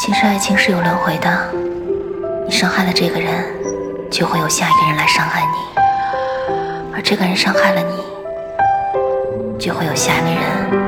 其实爱情是有轮回的。你伤害了这个人就会有下一个人来伤害你。而这个人伤害了你就会有下一个人